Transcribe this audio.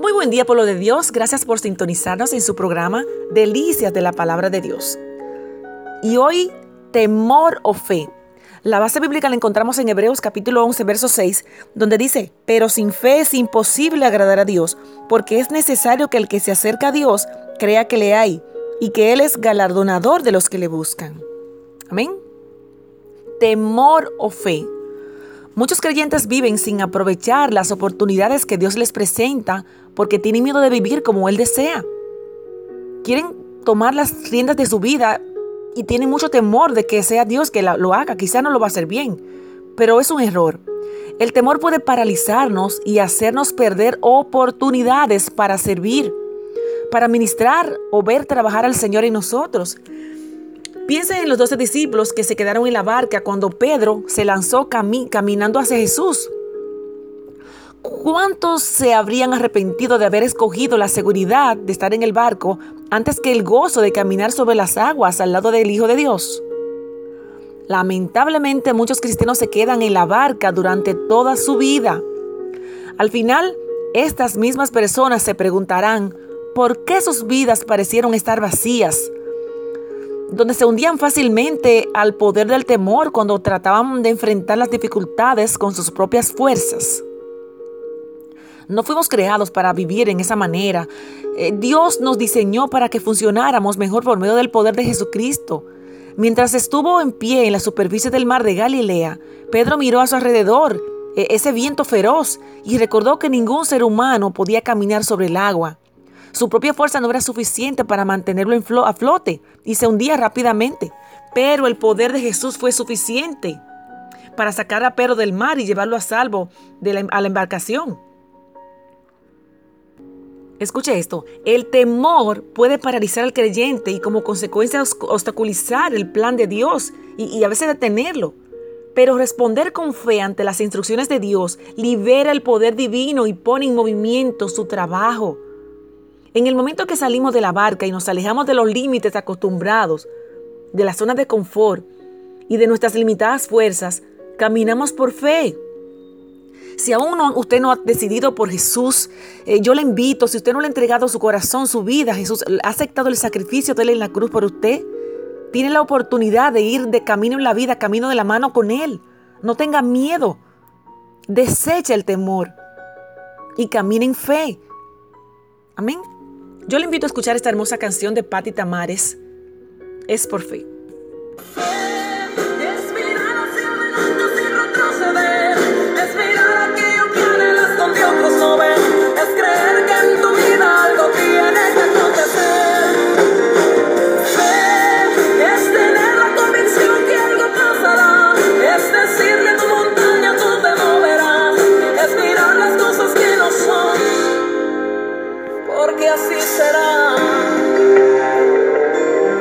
Muy buen día, pueblo de Dios. Gracias por sintonizarnos en su programa Delicias de la Palabra de Dios. Y hoy, temor o fe. La base bíblica la encontramos en Hebreos capítulo 11, verso 6, donde dice, pero sin fe es imposible agradar a Dios, porque es necesario que el que se acerca a Dios crea que le hay y que Él es galardonador de los que le buscan. Amén. Temor o fe. Muchos creyentes viven sin aprovechar las oportunidades que Dios les presenta porque tienen miedo de vivir como Él desea. Quieren tomar las riendas de su vida y tienen mucho temor de que sea Dios que lo haga. Quizá no lo va a hacer bien, pero es un error. El temor puede paralizarnos y hacernos perder oportunidades para servir, para ministrar o ver trabajar al Señor en nosotros. Piensen en los doce discípulos que se quedaron en la barca cuando Pedro se lanzó caminando hacia Jesús. ¿Cuántos se habrían arrepentido de haber escogido la seguridad de estar en el barco antes que el gozo de caminar sobre las aguas al lado del Hijo de Dios? Lamentablemente muchos cristianos se quedan en la barca durante toda su vida. Al final, estas mismas personas se preguntarán por qué sus vidas parecieron estar vacías, donde se hundían fácilmente al poder del temor cuando trataban de enfrentar las dificultades con sus propias fuerzas. No fuimos creados para vivir en esa manera. Eh, Dios nos diseñó para que funcionáramos mejor por medio del poder de Jesucristo. Mientras estuvo en pie en la superficie del mar de Galilea, Pedro miró a su alrededor eh, ese viento feroz y recordó que ningún ser humano podía caminar sobre el agua. Su propia fuerza no era suficiente para mantenerlo en a flote y se hundía rápidamente. Pero el poder de Jesús fue suficiente para sacar a Pedro del mar y llevarlo a salvo de a la embarcación. Escuche esto, el temor puede paralizar al creyente y como consecuencia obstaculizar el plan de Dios y a veces detenerlo. Pero responder con fe ante las instrucciones de Dios libera el poder divino y pone en movimiento su trabajo. En el momento que salimos de la barca y nos alejamos de los límites acostumbrados, de la zona de confort y de nuestras limitadas fuerzas, caminamos por fe. Si aún no, usted no ha decidido por Jesús, eh, yo le invito, si usted no le ha entregado su corazón, su vida, Jesús ha aceptado el sacrificio de él en la cruz por usted, tiene la oportunidad de ir de camino en la vida, camino de la mano con Él. No tenga miedo. Desecha el temor y camine en fe. Amén. Yo le invito a escuchar esta hermosa canción de Patti Tamares. Es por fe. Será.